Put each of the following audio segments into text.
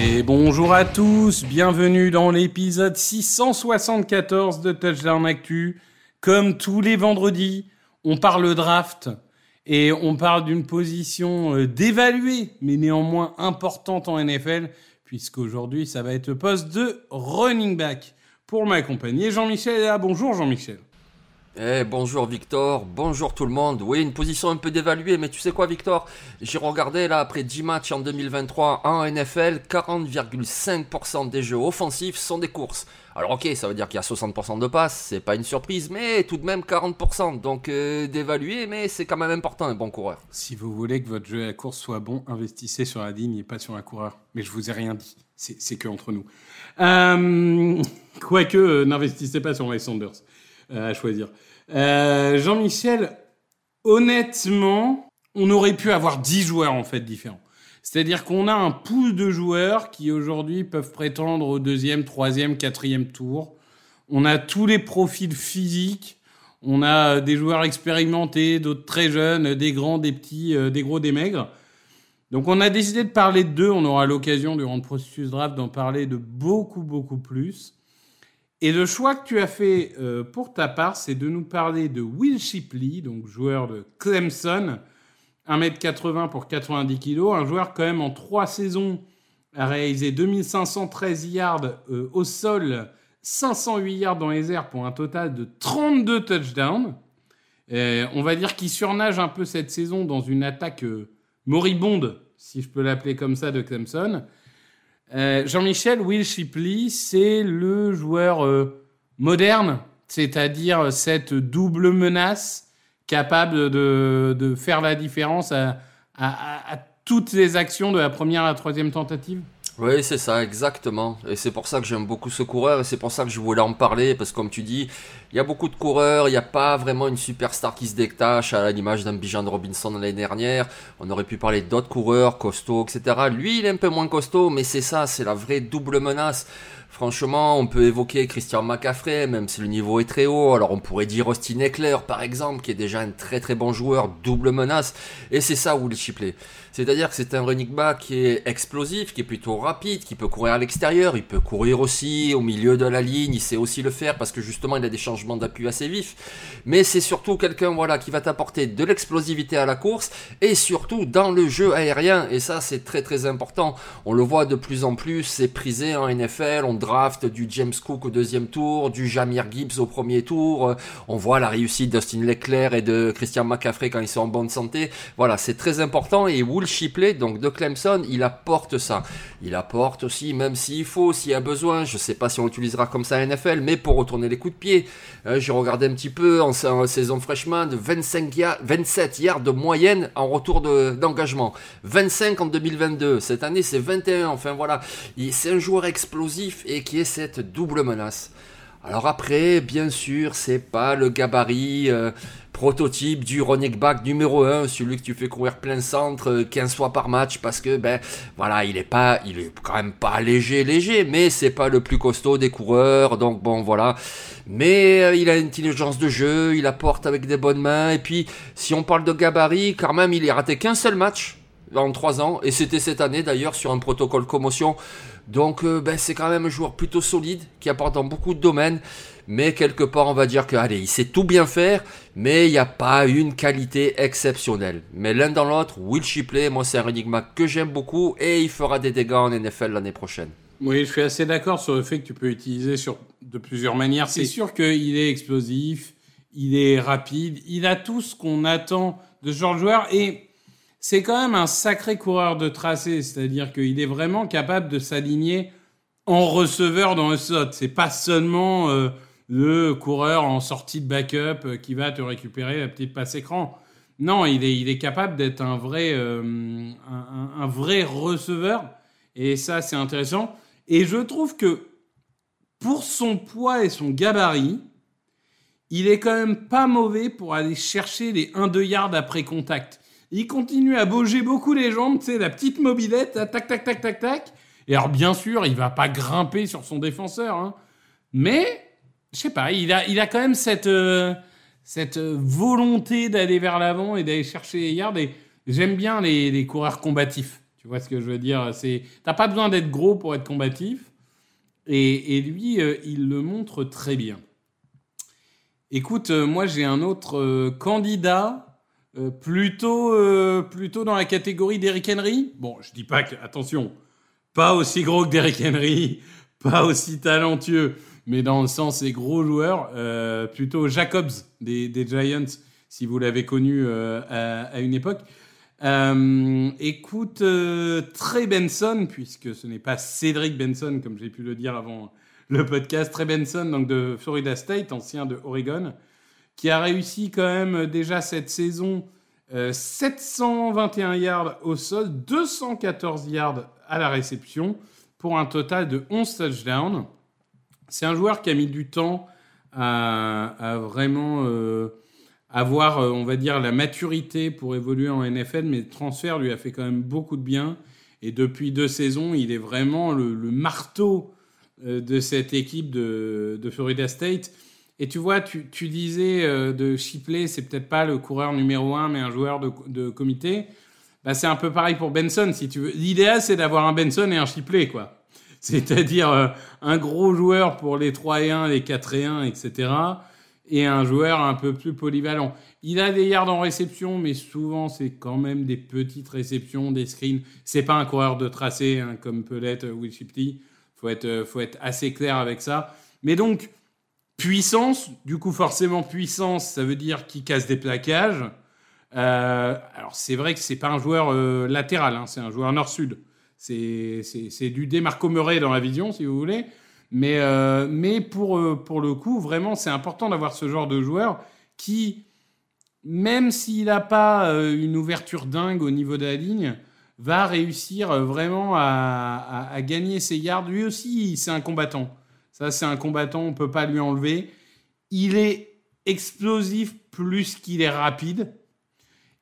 Et bonjour à tous, bienvenue dans l'épisode 674 de Touchdown Actu. Comme tous les vendredis, on parle draft et on parle d'une position euh, dévaluée, mais néanmoins importante en NFL, puisqu'aujourd'hui ça va être le poste de running back. Pour m'accompagner, Jean-Michel là. Bonjour Jean-Michel. Eh bonjour Victor, bonjour tout le monde. Oui, une position un peu dévaluée, mais tu sais quoi Victor? J'ai regardé là après 10 matchs en 2023 en NFL, 40,5% des jeux offensifs sont des courses. Alors ok, ça veut dire qu'il y a 60% de passes, c'est pas une surprise, mais tout de même 40%. Donc euh, mais c'est quand même important un bon coureur. Si vous voulez que votre jeu à la course soit bon, investissez sur la ligne et pas sur un coureur. Mais je vous ai rien dit, c'est que entre nous. Euh, quoique, euh, n'investissez pas sur Miles Sanders à choisir. Jean-Michel, honnêtement, on aurait pu avoir 10 joueurs en fait différents. C'est-à-dire qu'on a un pool de joueurs qui aujourd'hui peuvent prétendre au deuxième, troisième, quatrième tour. On a tous les profils physiques. On a des joueurs expérimentés, d'autres très jeunes, des grands, des petits, des gros, des maigres. Donc on a décidé de parler de deux. On aura l'occasion durant le processus draft d'en parler de beaucoup, beaucoup plus. Et le choix que tu as fait pour ta part, c'est de nous parler de Will Shipley, donc joueur de Clemson, 1m80 pour 90 kg, un joueur quand même en trois saisons a réalisé 2513 yards euh, au sol, 508 yards dans les airs pour un total de 32 touchdowns. Euh, on va dire qu'il surnage un peu cette saison dans une attaque euh, moribonde, si je peux l'appeler comme ça, de Clemson. Euh, Jean-Michel Will Shipley, c'est le joueur euh, moderne, c'est-à-dire cette double menace capable de, faire la différence à, toutes les actions de la première à la troisième tentative? Oui, c'est ça, exactement. Et c'est pour ça que j'aime beaucoup ce coureur et c'est pour ça que je voulais en parler parce que comme tu dis, il y a beaucoup de coureurs, il n'y a pas vraiment une superstar qui se détache à l'image d'un Bijan Robinson l'année dernière. On aurait pu parler d'autres coureurs costauds, etc. Lui, il est un peu moins costaud, mais c'est ça, c'est la vraie double menace. Franchement, on peut évoquer Christian McCaffrey, même si le niveau est très haut. Alors on pourrait dire Austin Eckler, par exemple, qui est déjà un très très bon joueur, double menace. Et c'est ça Will Shipley. C'est-à-dire que c'est un running back qui est explosif, qui est plutôt rapide, qui peut courir à l'extérieur, il peut courir aussi au milieu de la ligne, il sait aussi le faire parce que justement il a des changements d'appui assez vifs. Mais c'est surtout quelqu'un voilà qui va t'apporter de l'explosivité à la course et surtout dans le jeu aérien. Et ça c'est très très important. On le voit de plus en plus, c'est prisé en NFL. Draft du James Cook au deuxième tour, du Jamir Gibbs au premier tour. On voit la réussite d'Austin Leclerc et de Christian McCaffrey quand ils sont en bonne santé. Voilà, c'est très important et Will Shipley, donc de Clemson, il apporte ça. Il apporte aussi, même s'il faut, s'il y a besoin, je sais pas si on l'utilisera comme ça à NFL, mais pour retourner les coups de pied. Euh, J'ai regardé un petit peu en, saison freshman de 25 yards, 27 yards de moyenne en retour d'engagement. 25 en 2022. Cette année, c'est 21. Enfin voilà, c'est un joueur explosif qui est cette double menace. Alors après, bien sûr, c'est pas le gabarit euh, prototype du running back numéro 1, celui que tu fais courir plein centre 15 fois par match parce que ben voilà, il est pas il est quand même pas léger léger, mais c'est pas le plus costaud des coureurs. Donc bon voilà. Mais euh, il a une intelligence de jeu, il apporte avec des bonnes mains et puis si on parle de gabarit, quand même, il est raté qu'un seul match en 3 ans et c'était cette année d'ailleurs sur un protocole commotion Donc ben, c'est quand même un joueur plutôt solide qui apporte dans beaucoup de domaines. Mais quelque part, on va dire que, allez, il sait tout bien faire, mais il n'y a pas une qualité exceptionnelle. Mais l'un dans l'autre, Will Shipley, moi, c'est un énigma que j'aime beaucoup et il fera des dégâts en NFL l'année prochaine. Oui, je suis assez d'accord sur le fait que tu peux utiliser sur, de plusieurs manières. C'est sûr qu'il est explosif, il est rapide, il a tout ce qu'on attend de ce genre de joueur et c'est quand même un sacré coureur de tracé, c'est-à-dire qu'il est vraiment capable de s'aligner en receveur dans le slot. C'est pas seulement euh, le coureur en sortie de backup euh, qui va te récupérer la petite passe écran. Non, il est, capable d'être un vrai, euh, un, vrai receveur. Et ça, c'est intéressant. Et je trouve que pour son poids et son gabarit, il est quand même pas mauvais pour aller chercher les 1-2 yards après contact. Il continue à bouger beaucoup les jambes, tu sais, la petite mobilette, tac, tac, tac, tac, tac. Et alors, bien sûr, il va pas grimper sur son défenseur, hein. mais je sais pas, il a, il a quand même cette, euh, cette volonté d'aller vers l'avant et d'aller chercher les yards. Et j'aime bien les, les, coureurs combatifs. Tu vois ce que je veux dire? C'est, t'as pas besoin d'être gros pour être combatif. Et, et lui, euh, il le montre très bien. Écoute, euh, moi j'ai un autre euh, candidat, euh, plutôt, plutôt dans la catégorie d'Eric Henry? Bon, je dis pas que, attention, pas aussi gros que Derrick Henry, pas aussi talentueux, mais dans le sens des gros joueurs, euh, plutôt Jacobs des, Giants, si vous l'avez connu euh, à, à, une époque. Euh, écoute, euh, Trey Benson, puisque ce n'est pas Cédric Benson, comme j'ai pu le dire avant le podcast, Trey Benson, donc de Florida State, ancien de Oregon, qui a réussi quand même déjà cette saison 721 yards au sol, 214 yards à la réception, pour un total de 11 touchdowns. C'est un joueur qui a mis du temps à, vraiment euh, avoir, euh, on va dire, la maturité pour évoluer en NFL, mais le transfert lui a fait quand même beaucoup de bien. Et depuis deux saisons, il est vraiment le, marteau euh, de cette équipe de, Florida State. Et tu vois, tu, disais euh, de Shipley, c'est peut-être pas le coureur numéro un, mais un joueur de, comité. Bah, c'est un peu pareil pour Benson, si tu veux. L'idéal, c'est d'avoir un Benson et un Shipley, quoi c'est-à-dire euh, un gros joueur pour les 3 et 1, les 4 et 1, etc. Et un joueur un peu plus polyvalent. Il a des yards en réception, mais souvent c'est quand même des petites réceptions, des screens. C'est pas un coureur de tracé hein, comme peut l'être Will Shipley. Faut être, euh, faut être assez clair avec ça. Mais donc puissance, du coup forcément puissance, ça veut dire qu'il casse des plaquages. Euh, alors c'est vrai que c'est pas un joueur euh, latéral, hein, c'est un joueur nord-sud. C'est du Démarco Murray dans la vision, si vous voulez. Mais, euh, mais pour, pour le coup, vraiment, c'est important d'avoir ce genre de joueur qui, même s'il n'a pas une ouverture dingue au niveau de la ligne, va réussir vraiment à, à, à, gagner ses yards. Lui aussi, c'est un combattant. Ça, c'est un combattant, on ne peut pas lui enlever. Il est explosif plus qu'il est rapide.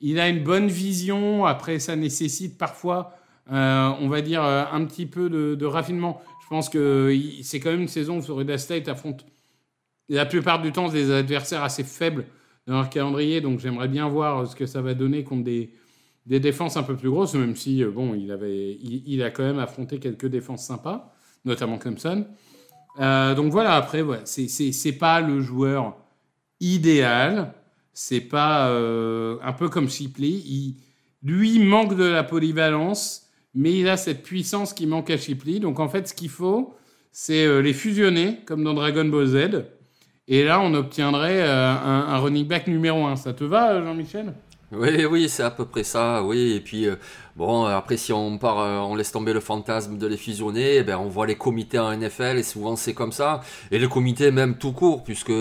Il a une bonne vision. Après, ça nécessite parfois euh, on va dire, euh, un petit peu de, raffinement. Je pense que c'est quand même une saison où Florida State affronte la plupart du temps des adversaires assez faibles dans leur calendrier, donc j'aimerais bien voir ce que ça va donner contre des, défenses un peu plus grosses, même si, euh, bon, il, il a quand même affronté quelques défenses sympas, notamment Clemson. Euh, donc voilà, après, c'est pas le joueur idéal, c'est pas euh, un peu comme Shipley, il, lui manque de la polyvalence, mais il a cette puissance qui manque à Shipley. Donc en fait, ce qu'il faut, c'est euh, les fusionner, comme dans Dragon Ball Z. Et là, on obtiendrait un, un, running back numéro 1. Ça te va, Jean-Michel? Oui, oui, c'est à peu près ça, oui. Et puis, Bon, après, si on part, euh, on laisse tomber le fantasme de les fusionner, eh ben, on voit les comités en NFL et souvent c'est comme ça. Et le comité même tout court, puisque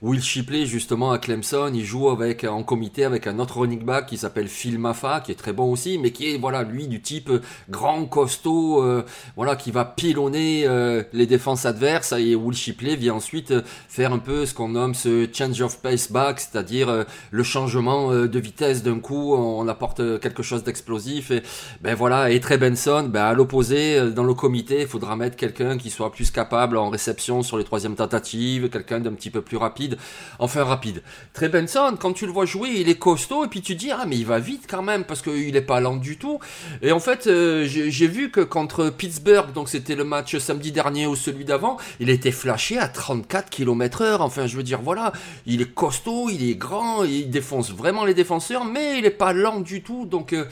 Will Shipley, justement, à Clemson, il joue avec, en comité avec un autre running back qui s'appelle Phil Maffa, qui est très bon aussi, mais qui est, voilà, lui, du type grand, costaud, euh, voilà, qui va pilonner euh, les défenses adverses. Et Will Shipley vient ensuite faire un peu ce qu'on nomme ce change of pace back, c'est-à-dire le changement de vitesse d'un coup, on apporte quelque chose d'explosif ben voilà, et Trey Benson, ben à l'opposé, euh, dans le comité, il faudra mettre quelqu'un qui soit plus capable en réception sur les troisièmes tentatives, quelqu'un d'un petit peu plus rapide, enfin rapide. Trey Benson, quand tu le vois jouer, il est costaud, et puis tu dis, ah mais il va vite quand même, parce qu'il est pas lent du tout. Et en fait, euh, j'ai vu que contre Pittsburgh, donc c'était le match samedi dernier ou celui d'avant, il était flashé à 34 km heure, enfin je veux dire, voilà, il est costaud, il est grand, il défonce vraiment les défenseurs, mais il est pas lent du tout, donc... Euh,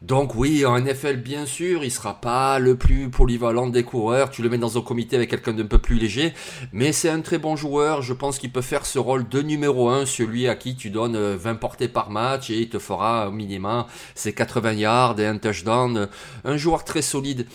donc oui, en NFL, bien sûr, il sera pas le plus polyvalent des coureurs. Tu le mets dans un comité avec quelqu'un d'un peu plus léger. Mais c'est un très bon joueur. Je pense qu'il peut faire ce rôle de numéro 1, celui à qui tu donnes 20 portées par match et il te fera au minimum ses 80 yards et un touchdown. Un joueur très solide.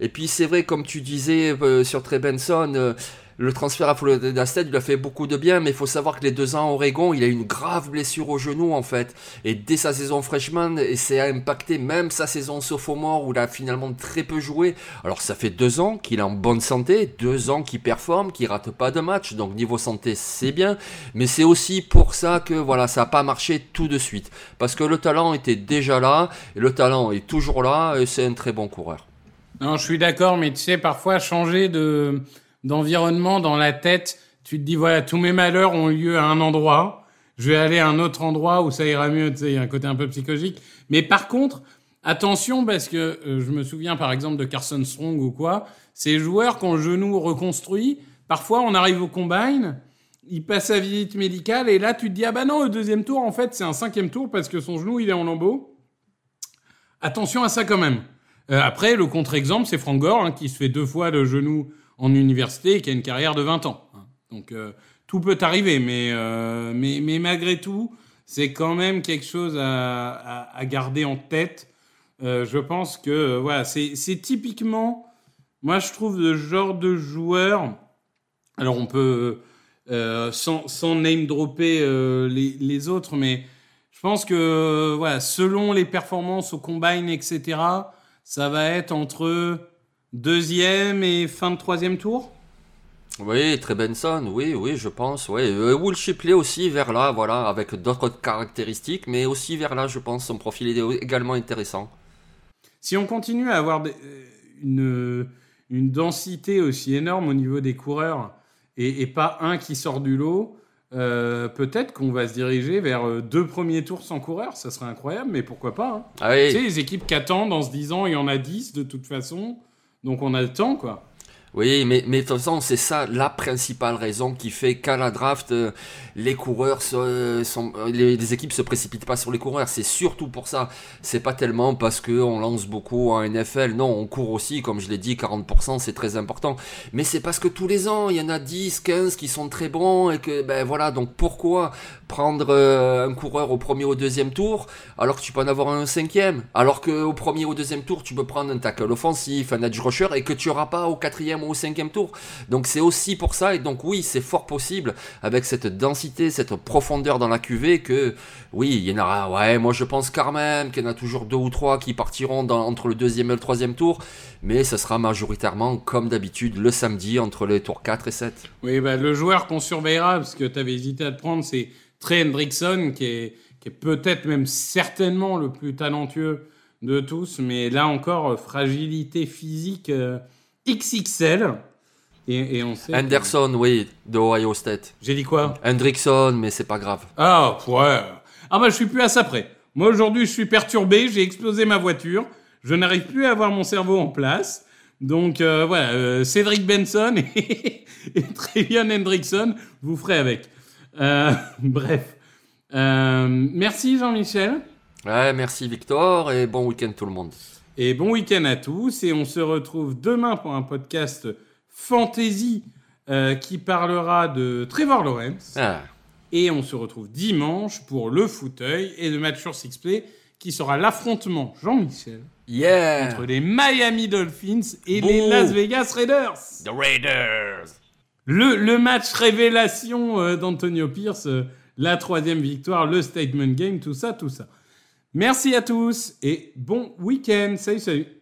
Et puis c'est vrai, comme tu disais euh, sur Trey Benson, euh, le transfert à Florida State lui a fait beaucoup de bien, mais il faut savoir que les deux ans à Oregon, il a eu une grave blessure au genou en fait. Et dès sa saison freshman, et a impacté même sa saison sophomore où il a finalement très peu joué. Alors ça fait deux ans qu'il est en bonne santé, deux ans qu'il performe, qu'il rate pas de match. Donc niveau santé, c'est bien. Mais c'est aussi pour ça que voilà, ça n'a pas marché tout de suite. Parce que le talent était déjà là, et le talent est toujours là, et c'est un très bon coureur. Non, je suis d'accord, mais tu sais, parfois changer de d'environnement dans la tête. Tu te dis, voilà, tous mes malheurs ont lieu à un endroit. Je vais aller à un autre endroit où ça ira mieux. Tu sais, il y a un côté un peu psychologique. Mais par contre, attention, parce que euh, je me souviens par exemple de Carson Strong ou quoi. Ces joueurs qui ont le genou reconstruit, parfois on arrive au combine, il passe sa visite médicale et là tu te dis, ah bah non, le deuxième tour, en fait, c'est un cinquième tour parce que son genou, il est en lambeau. Attention à ça quand même. Euh, après, le contre-exemple, c'est Frank Gore, hein, qui se fait deux fois le genou en université et qui a une carrière de 20 ans. Donc euh, tout peut arriver, mais, euh, mais, mais malgré tout, c'est quand même quelque chose à, à, garder en tête. Euh, je pense que voilà, c'est typiquement, moi je trouve le genre de joueur. Alors on peut sans, sans name dropper les, les, autres, mais je pense que voilà, selon les performances au combine, etc., ça va être entre Deuxième et fin de troisième tour? Oui, très Benson, oui, oui, je pense. Oui. Euh, Will Shipley aussi vers là, voilà, avec d'autres caractéristiques, mais aussi vers là, je pense, son profil est également intéressant. Si on continue à avoir euh, une, une densité aussi énorme au niveau des coureurs et, pas un qui sort du lot, euh, peut-être qu'on va se diriger vers deux premiers tours sans coureur. Ça serait incroyable, mais pourquoi pas hein. ah Tu sais, les équipes qui attendent en se disant il y en a 10 de toute façon. Donc on a le temps, quoi. Oui, mais, mais de toute façon, c'est ça la principale raison qui fait qu'à la draft, euh, les coureurs, sont, les, équipes se précipitent pas sur les coureurs. C'est surtout pour ça. C'est pas tellement parce que on lance beaucoup en NFL. Non, on court aussi, comme je l'ai dit, 40%, c'est très important. Mais c'est parce que tous les ans, il y en a 10, 15 qui sont très bons et que, ben voilà, donc pourquoi prendre euh, un coureur au premier ou au deuxième tour alors que tu peux en avoir un cinquième? Alors que au premier ou au deuxième tour tu peux prendre un tackle offensif un edge rusher et que tu auras pas au quatrième au cinquième tour. Donc c'est aussi pour ça et donc oui c'est fort possible avec cette densité cette profondeur dans la QV que oui il y en aura ouais moi je pense quand même qu'il y en a toujours deux ou trois qui partiront dans, entre le deuxième et le troisième tour mais ce sera majoritairement comme d'habitude le samedi entre les tours 4 et 7 oui bah, le joueur qu'on surveillera parce que tu avais hésité à te prendre c'est Trey Hendrickson, qui est, qui est peut-être même certainement le plus talentueux de tous, mais là encore, fragilité physique euh, XXL. Et, on sait Anderson, oui, de Ohio State. J'ai dit quoi? Hendrickson, mais c'est pas grave. Ah, ouais. Ah bah je suis plus à ça près. Moi aujourd'hui je suis perturbé, j'ai explosé ma voiture, je n'arrive plus à avoir mon cerveau en place. Donc euh, voilà, euh, Cédric Benson et, et Trevian Hendrickson, vous ferez avec. Euh, bref. Merci Jean-Michel. Ouais, merci Victor et bon week-end tout le monde. Et bon week-end à tous et on se retrouve demain pour un podcast fantasy euh, qui parlera de Trevor Lawrence. Ah. Et on se retrouve dimanche pour le fauteuil et de match sur Sixplay qui sera l'affrontement Jean-Michel yeah. entre les Miami Dolphins et les Las Vegas Raiders. The Raiders. Le, match révélation euh, d'Antonio Pierce, euh, la troisième victoire, le statement game, tout ça, tout ça. Merci à tous et bon week-end. Salut, salut.